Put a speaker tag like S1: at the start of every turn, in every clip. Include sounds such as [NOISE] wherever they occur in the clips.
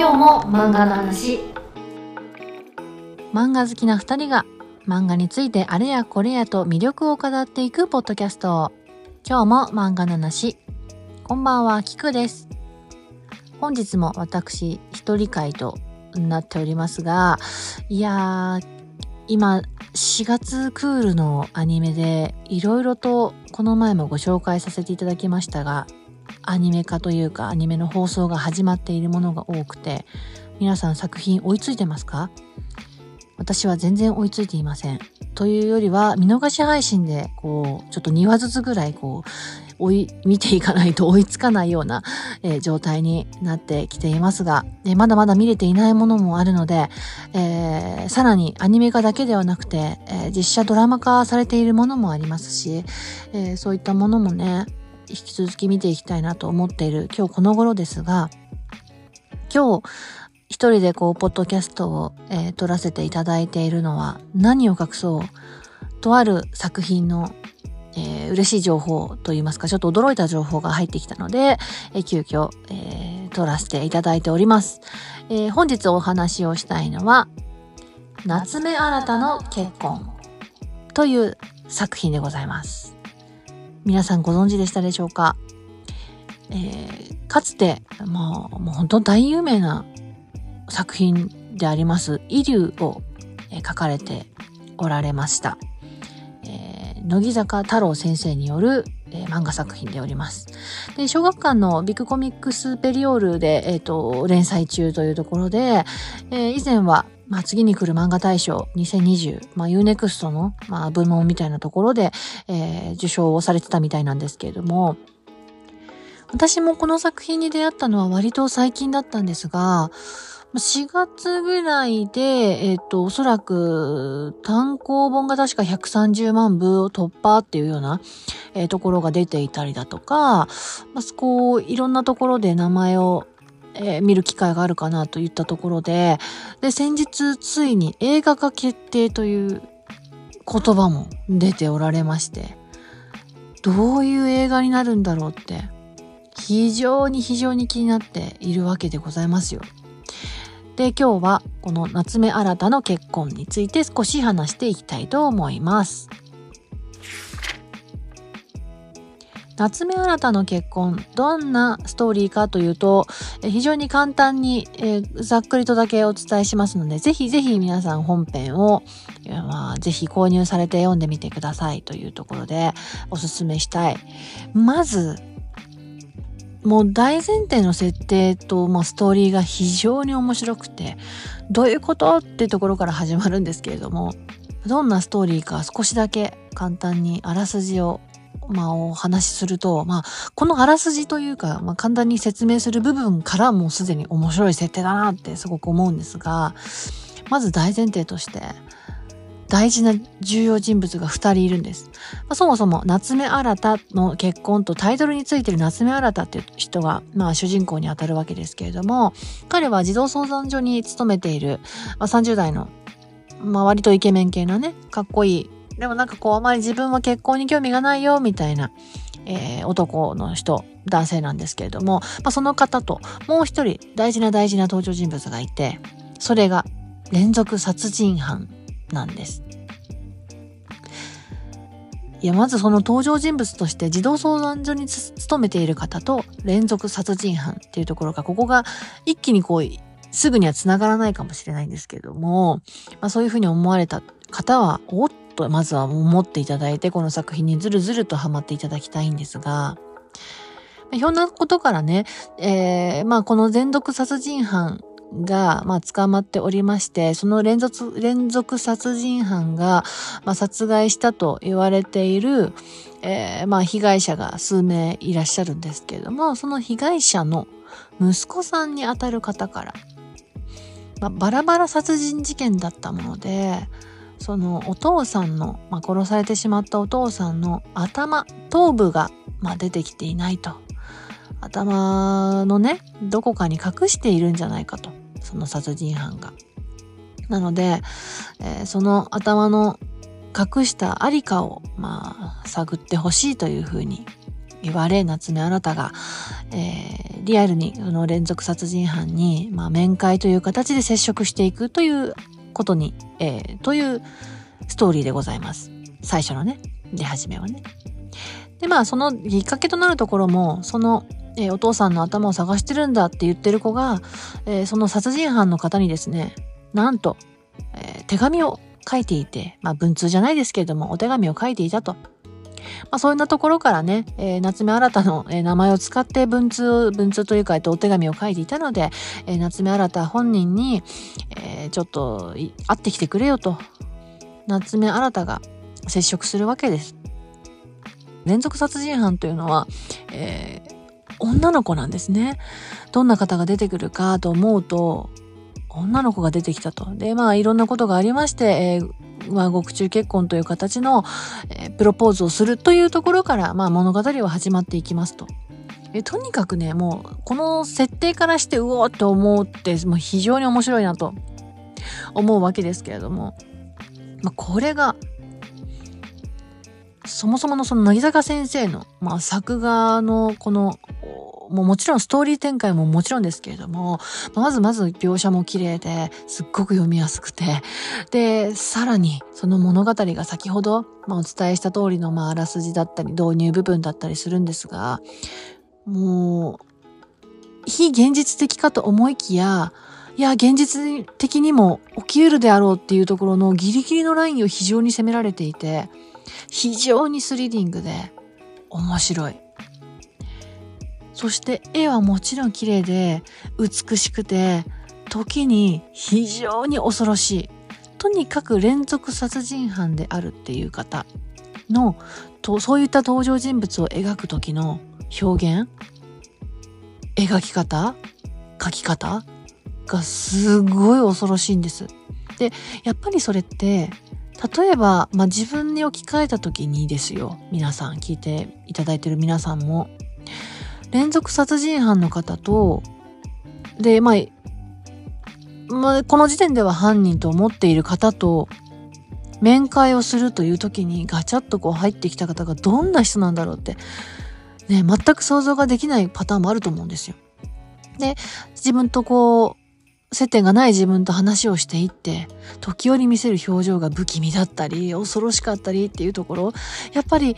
S1: 今日も漫画の話。
S2: 漫画好きな二人が漫画についてあれやこれやと魅力を語っていくポッドキャスト。今日も漫画の話。こんばんはキクです。本日も私一人会となっておりますがいやー今4月クールのアニメでいろいろとこの前もご紹介させていただきましたがアニメ化というかアニメの放送が始まっているものが多くて皆さん作品追いついてますか？私は全然追いついていません。というよりは見逃し配信でこうちょっと2話ずつぐらいこう追い見ていかないと [LAUGHS] 追いつかないような、えー、状態になってきていますが、えー、まだまだ見れていないものもあるので、えー、さらにアニメ化だけではなくて、え実写ドラマ化されているものもありますし、えそういったものもね引き続き見ていきたいなと思っている今日この頃ですが今日一人でこう、ポッドキャストを、えー、撮らせていただいているのは、何を隠そう、とある作品の、えー、嬉しい情報といいますか、ちょっと驚いた情報が入ってきたので、えー、急遽、えー、撮らせていただいております。えー、本日お話をしたいのは、夏目新たの結婚という作品でございます。皆さんご存知でしたでしょうか？えー、かつて、もう、もう本当大有名な作品であります「イリュウ」を、え書かれておられました、えー、乃木坂太郎先生による、えー、漫画作品でおります。で小学館のビッグコミックスペリオールで、えーと、連載中というところで、えー、以前はまあ、次に来る漫画大賞2020、まあ、UNEXT の、まあ、部門みたいなところで、えー、受賞をされてたみたいなんですけれども、私もこの作品に出会ったのは割と最近だったんですが、4月ぐらいで、えっ、と、おそらく単行本が確か130万部を突破っていうような、えー、ところが出ていたりだとか、まあ、こう、いろんなところで名前を、えー、見る機会があるかなといったところで、で、先日ついに映画化決定という言葉も出ておられまして、どういう映画になるんだろうって、非常に非常に気になっているわけでございますよ。で今日はこの夏目新の結婚について少し話していきたいと思います。夏目新の結婚どんなストーリーかというと非常に簡単に、えー、ざっくりとだけお伝えしますのでぜひぜひ皆さん本編を、まあ、ぜひ購入されて読んでみてくださいというところでおすすめしたい。まずもう大前提の設定と、まあ、ストーリーが非常に面白くてどういうことってところから始まるんですけれどもどんなストーリーか少しだけ簡単にあらすじをまあ、お話しすると、まあ、このあらすじというか、まあ、簡単に説明する部分からもうすでに面白い設定だなってすごく思うんですが、まず大前提として、大事な重要人物が2人いるんです。まあ、そもそも夏目新の結婚とタイトルについてる夏目新っていう人が、まあ、主人公にあたるわけですけれども、彼は児童相談所に勤めている、まあ、30代の、まあ、割とイケメン系なね、かっこいい。でもなんかこう、あまり自分は結婚に興味がないよ、みたいな、えー、男の人、男性なんですけれども、まあ、その方ともう一人大事な大事な登場人物がいて、それが連続殺人犯なんです。いや、まずその登場人物として児童相談所に勤めている方と連続殺人犯っていうところが、ここが一気にこう、すぐには繋がらないかもしれないんですけれども、まあ、そういうふうに思われた方は、おっとまずは思っていただいて、この作品にずるずるとハマっていただきたいんですが、ひょんなことからね、えー、まあこの連続殺人犯が、まあ、捕まっておりまして、その連続、連続殺人犯が、まあ、殺害したと言われている、えー、まあ、被害者が数名いらっしゃるんですけれども、その被害者の息子さんにあたる方から、まあ、バラバラ殺人事件だったもので、そのお父さんの、まあ、殺されてしまったお父さんの頭、頭部が、まあ、出てきていないと。頭のね、どこかに隠しているんじゃないかと。その殺人犯が。なので、えー、その頭の隠したありかを、まあ、探ってほしいというふうに言われ、夏目新が、えー、リアルにその連続殺人犯に、まあ、面会という形で接触していくということに、えー、というストーリーでございます。最初のね、出始めはね。で、まあ、そのきっかけとなるところも、その、えー、お父さんの頭を探してるんだって言ってる子が、えー、その殺人犯の方にですね、なんと、えー、手紙を書いていて、まあ文通じゃないですけれども、お手紙を書いていたと。まあそういったところからね、えー、夏目新の、えー、名前を使って文通、文通というか、えっと、お手紙を書いていたので、えー、夏目新本人に、えー、ちょっと会ってきてくれよと、夏目新が接触するわけです。連続殺人犯というのは、えー、女の子なんですね。どんな方が出てくるかと思うと、女の子が出てきたと。で、まあいろんなことがありまして、えー、和獄中結婚という形の、えー、プロポーズをするというところから、まあ物語は始まっていきますと。えとにかくね、もうこの設定からしてうおーって思うってもう非常に面白いなと思うわけですけれども、まあ、これがそもそものその乃木坂先生の、まあ、作画のこのもうもちろんストーリー展開ももちろんですけれども、まずまず描写も綺麗で、すっごく読みやすくて、で、さらにその物語が先ほど、まあ、お伝えした通りの、まあ、あらすじだったり、導入部分だったりするんですが、もう、非現実的かと思いきや、いや、現実的にも起き得るであろうっていうところのギリギリのラインを非常に攻められていて、非常にスリリングで面白い。そして絵はもちろん綺麗で美しくて時に非常に恐ろしい。とにかく連続殺人犯であるっていう方のとそういった登場人物を描く時の表現描き方書き方がすごい恐ろしいんです。で、やっぱりそれって例えば、まあ、自分に置き換えた時にですよ。皆さん聞いていただいてる皆さんも。連続殺人犯の方と、で、まあ、まあ、この時点では犯人と思っている方と面会をするという時にガチャッとこう入ってきた方がどんな人なんだろうって、ね、全く想像ができないパターンもあると思うんですよ。で、自分とこう、接点がない自分と話をしていって、時折見せる表情が不気味だったり、恐ろしかったりっていうところ、やっぱり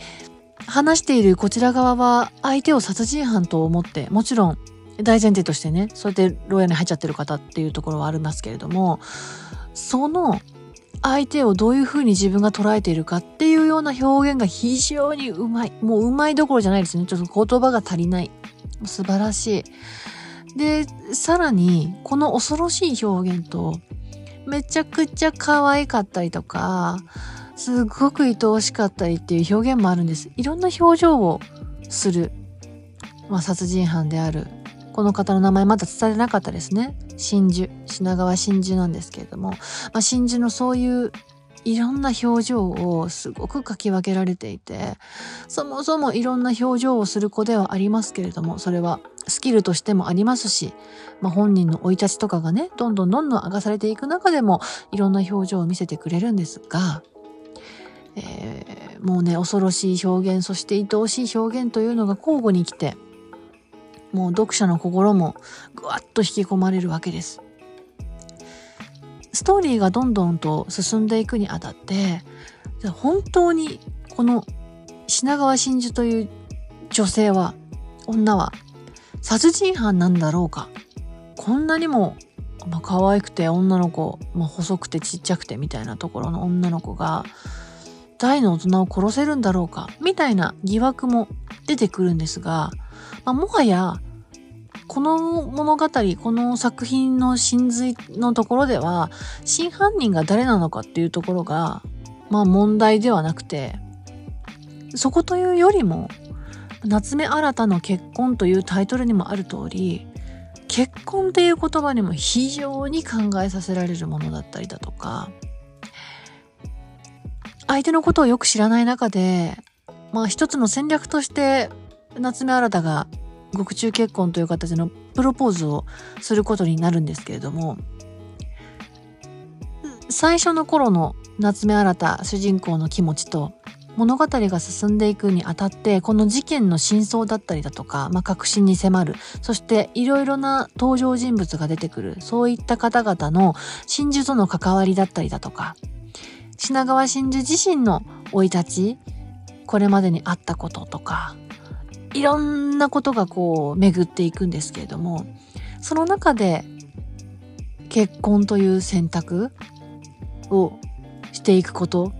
S2: 話しているこちら側は相手を殺人犯と思って、もちろん大前提としてね、そうやって牢屋に入っちゃってる方っていうところはありますけれども、その相手をどういうふうに自分が捉えているかっていうような表現が非常にうまい。もううまいどころじゃないですね。ちょっと言葉が足りない。素晴らしい。で、さらに、この恐ろしい表現と、めちゃくちゃ可愛かったりとか、すごく愛おしかったりっていう表現もあるんです。いろんな表情をする、まあ、殺人犯である。この方の名前まだ伝えなかったですね。真珠。品川真珠なんですけれども、まあ、真珠のそういういろんな表情をすごく書き分けられていて、そもそもいろんな表情をする子ではありますけれども、それはスキルとしてもありますし、まあ、本人の生い立ちとかがね、どんどんどんどん明かされていく中でも、いろんな表情を見せてくれるんですが、えー、もうね恐ろしい表現そして愛おしい表現というのが交互に来てもう読者の心もぐわっと引き込まれるわけです。ストーリーがどんどんと進んでいくにあたって本当にこの品川真珠という女性は女は殺人犯なんだろうか？こんなにも、まあ、可愛くて女の子、まあ、細くてちっちゃくてみたいなところの女の子が大の大人を殺せるんだろうか？みたいな疑惑も出てくるんですが、まあ、もはやこの物語、この作品の真髄のところでは、真犯人が誰なのかっていうところが、まあ問題ではなくて、そこというよりも、夏目新の結婚というタイトルにもある通り、結婚っていう言葉にも非常に考えさせられるものだったりだとか、相手のことをよく知らない中で、まあ一つの戦略として夏目新が獄中結婚という形のプロポーズをすることになるんですけれども、最初の頃の夏目新主人公の気持ちと、物語が進んでいくにあたってこの事件の真相だったりだとか、まあ、確信に迫るそしていろいろな登場人物が出てくるそういった方々の真珠との関わりだったりだとか品川真珠自身の生い立ちこれまでにあったこととかいろんなことがこう巡っていくんですけれどもその中で結婚という選択をしていくこと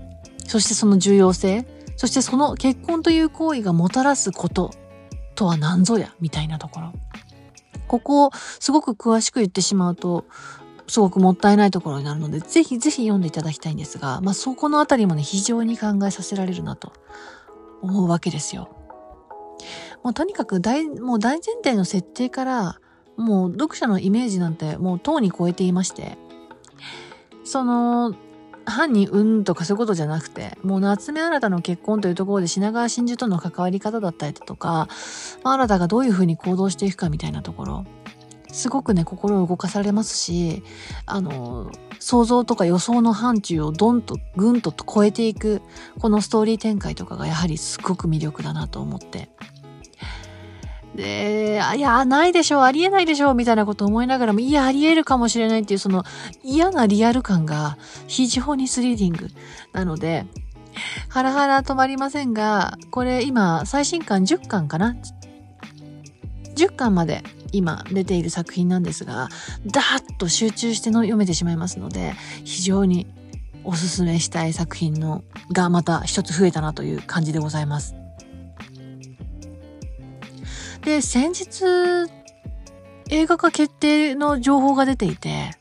S2: そしてその重要性そしてその結婚という行為がもたらすこととは何ぞやみたいなところここをすごく詳しく言ってしまうとすごくもったいないところになるのでぜひぜひ読んでいただきたいんですが、まあ、そこのあたりもね非常に考えさせられるなと思うわけですよ。もうとにかく大もう大前提の設定からもう読者のイメージなんてもうとうに超えていまして。その犯人うんとかそういうことじゃなくて、もう夏目新たの結婚というところで品川真珠との関わり方だったりだとか、新たがどういうふうに行動していくかみたいなところ、すごくね、心を動かされますし、あの、想像とか予想の範疇をどんとぐんと超えていく、このストーリー展開とかがやはりすごく魅力だなと思って。で、いや、ないでしょう、ありえないでしょう、みたいなこと思いながらも、いや、ありえるかもしれないっていう、その嫌なリアル感が非常にスリリングなので、ハラハラ止まりませんが、これ今、最新刊10巻かな ?10 巻まで今出ている作品なんですが、ダーッと集中しての読めてしまいますので、非常におすすめしたい作品のがまた一つ増えたなという感じでございます。で、先日、映画化決定の情報が出ていて、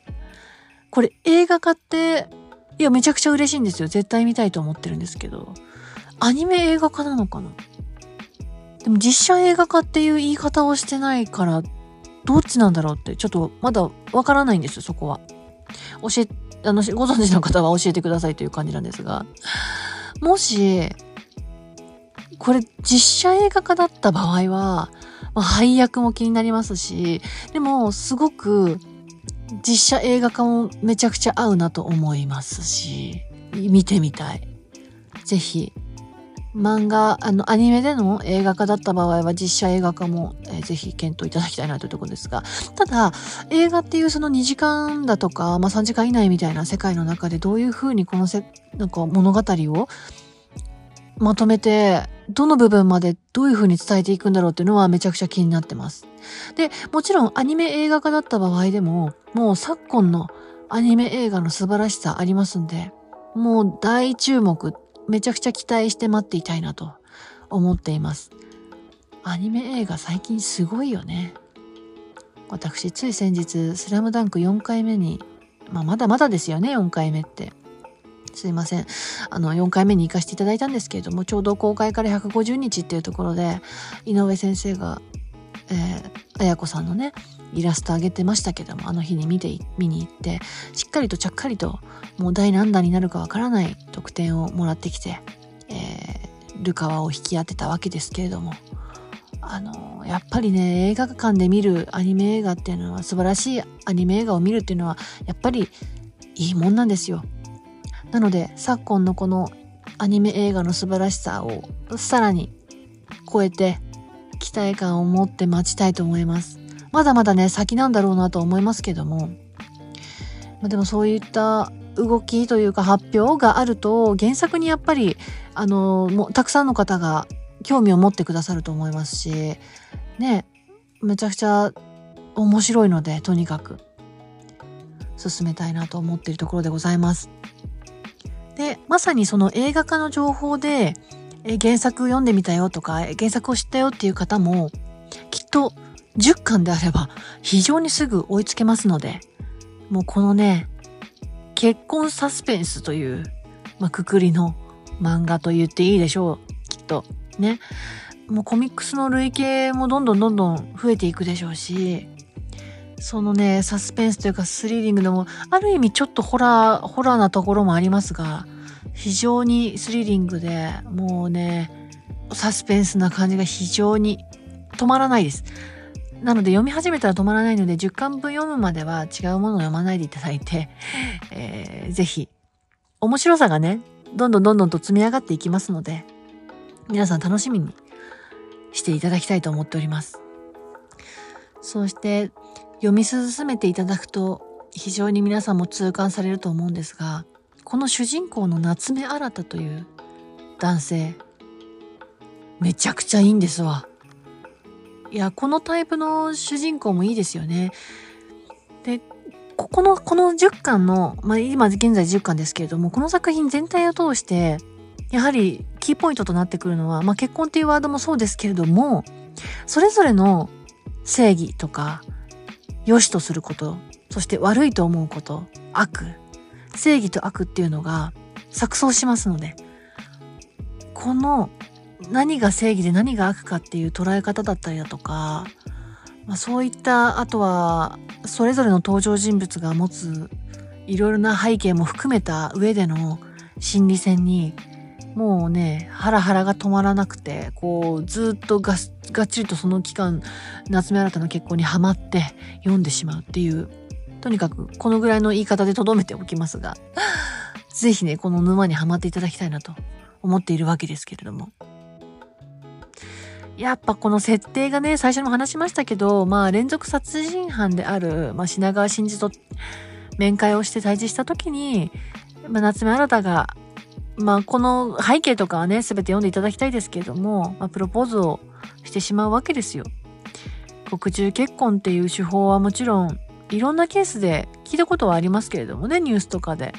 S2: これ映画化って、いや、めちゃくちゃ嬉しいんですよ。絶対見たいと思ってるんですけど、アニメ映画化なのかな？でも実写映画化っていう言い方をしてないから、どっちなんだろうって、ちょっとまだわからないんですよ、そこは。教え、あの、ご存知の方は教えてくださいという感じなんですが、もし、これ実写映画化だった場合は、まあ、配役も気になりますし、でも、すごく、実写映画化もめちゃくちゃ合うなと思いますし、見てみたい。ぜひ、漫画、あの、アニメでの映画化だった場合は実写映画化も、えー、ぜひ検討いただきたいなというところですが、ただ、映画っていうその2時間だとか、まあ3時間以内みたいな世界の中でどういうふうにこのせ、なんか物語をまとめて、どの部分までどういう風に伝えていくんだろうっていうのはめちゃくちゃ気になってます。で、もちろんアニメ映画化だった場合でも、もう昨今のアニメ映画の素晴らしさありますんで、もう大注目、めちゃくちゃ期待して待っていたいなと思っています。アニメ映画最近すごいよね。私、つい先日、スラムダンク4回目に、まあまだまだですよね、4回目って。すいません。あの、4回目に行かせていただいたんですけれども、ちょうど公開から150日っていうところで、井上先生が、えー、綾子さんのね、イラスト上げてましたけども、あの日に見て、見に行って、しっかりとちゃっかりと、もう第何弾になるかわからない得点をもらってきて、えー、ルカワを引き当てたわけですけれども、あの、やっぱりね、映画館で見るアニメ映画っていうのは、素晴らしいアニメ映画を見るっていうのは、やっぱりいいもんなんですよ。なので昨今のこのアニメ映画の素晴らしさをさらに超えて期待感を持って待ちたいと思います。まだまだね、先なんだろうなと思いますけども、ま、でもそういった動きというか発表があると原作にやっぱりあのもたくさんの方が興味を持ってくださると思いますしねめちゃくちゃ面白いのでとにかく進めたいなと思っているところでございます。で、まさにその映画化の情報で、原作読んでみたよとか、原作を知ったよっていう方も、きっと10巻であれば非常にすぐ追いつけますので、もうこのね、結婚サスペンスという、まあ、くくりの漫画と言っていいでしょう、きっと。ね。もうコミックスの累計もどんどんどんどん増えていくでしょうし、そのね、サスペンスというかスリリングでも、ある意味ちょっとホラー、ホラーなところもありますが、非常にスリリングで、もうね、サスペンスな感じが非常に止まらないです。なので読み始めたら止まらないので、10巻分読むまでは違うものを読まないでいただいて、[LAUGHS] えー、ぜひ、面白さがね、どんどんどんどんと積み上がっていきますので、皆さん楽しみにしていただきたいと思っております。そして読み進めていただくと非常に皆さんも痛感されると思うんですが、この主人公の夏目新という男性、めちゃくちゃいいんですわ。いや、このタイプの主人公もいいですよね。で、ここの、この10巻の、まあ、今現在10巻ですけれども、この作品全体を通して、やはりキーポイントとなってくるのは、まあ、結婚っていうワードもそうですけれども、それぞれの正義とか、良しとすること、そして悪いと思うこと、悪、正義と悪っていうのが錯綜しますので、この何が正義で何が悪かっていう捉え方だったりだとか、まあ、そういったあとはそれぞれの登場人物が持ついろいろな背景も含めた上での心理戦にもうねハラハラが止まらなくてこうずっとががっちりとその期間夏目新の結婚にはまって読んでしまうっていうとにかくこのぐらいの言い方で留めておきますが是非ねこの沼にはまっていただきたいなと思っているわけですけれども。やっぱこの設定がね、最初にも話しましたけど、まあ連続殺人犯である、まあ、品川真司と面会をして対峙した時に、まあ、夏目新が、まあこの背景とかはね、すべて読んでいただきたいですけれども、まあ、プロポーズをしてしまうわけですよ。国中結婚っていう手法はもちろん、いろんなケースで聞いたことはありますけれどもね、ニュースとかで。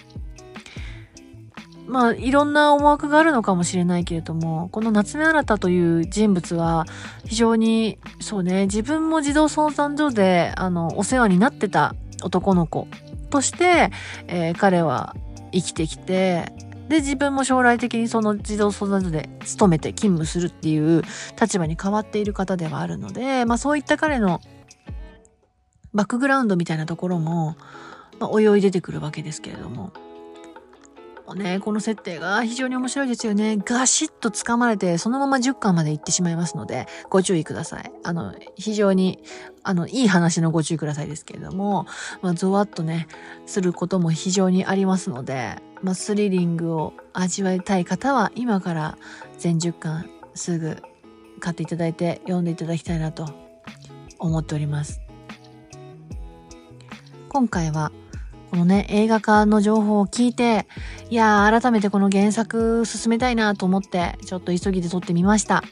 S2: まあ、いろんな思惑があるのかもしれないけれども、この夏目新という人物は、非常に、そうね、自分も児童相談所で、あの、お世話になってた男の子として、えー、彼は生きてきて、で、自分も将来的にその児童相談所で勤めて勤務するっていう立場に変わっている方ではあるので、まあそういった彼のバックグラウンドみたいなところも、まあ、泳い出てくるわけですけれども、ね、この設定が非常に面白いですよね。ガシッと掴まれて、そのまま10巻まで行ってしまいますので、ご注意ください。あの、非常に、あの、いい話のご注意くださいですけれども、まあ、ゾワッとね、することも非常にありますので、まあ、スリリングを味わいたい方は、今から全10巻すぐ買っていただいて読んでいただきたいなと思っております。今回は、このね、映画化の情報を聞いて、いやー、改めてこの原作進めたいなと思って、ちょっと急ぎで撮ってみました。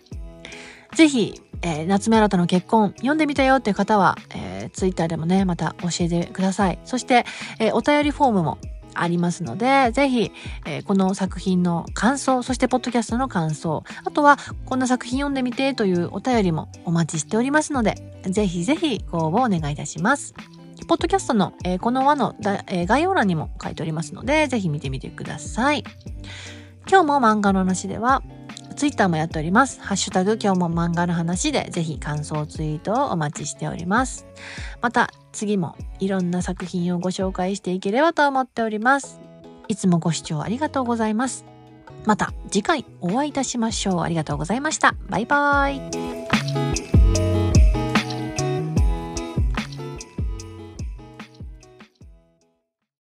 S2: ぜひ、えー、夏目新たの結婚、読んでみたよっていう方は、えー、ツイッターでもね、また教えてください。そして、えー、お便りフォームもありますので、ぜひ、えー、この作品の感想、そしてポッドキャストの感想、あとはこんな作品読んでみてというお便りもお待ちしておりますので、ぜひぜひご応募お願いいたします。ポッドキャストの、えー、この輪のえー、概要欄にも書いておりますので、ぜひ見てみてください。今日も漫画の話では、ツイッターもやっております。ハッシュタグ今日も漫画の話でぜひ感想ツイートをお待ちしております。また次もいろんな作品をご紹介していければと思っております。いつもご視聴ありがとうございます。また次回お会いいたしましょう。ありがとうございました。バイバーイ。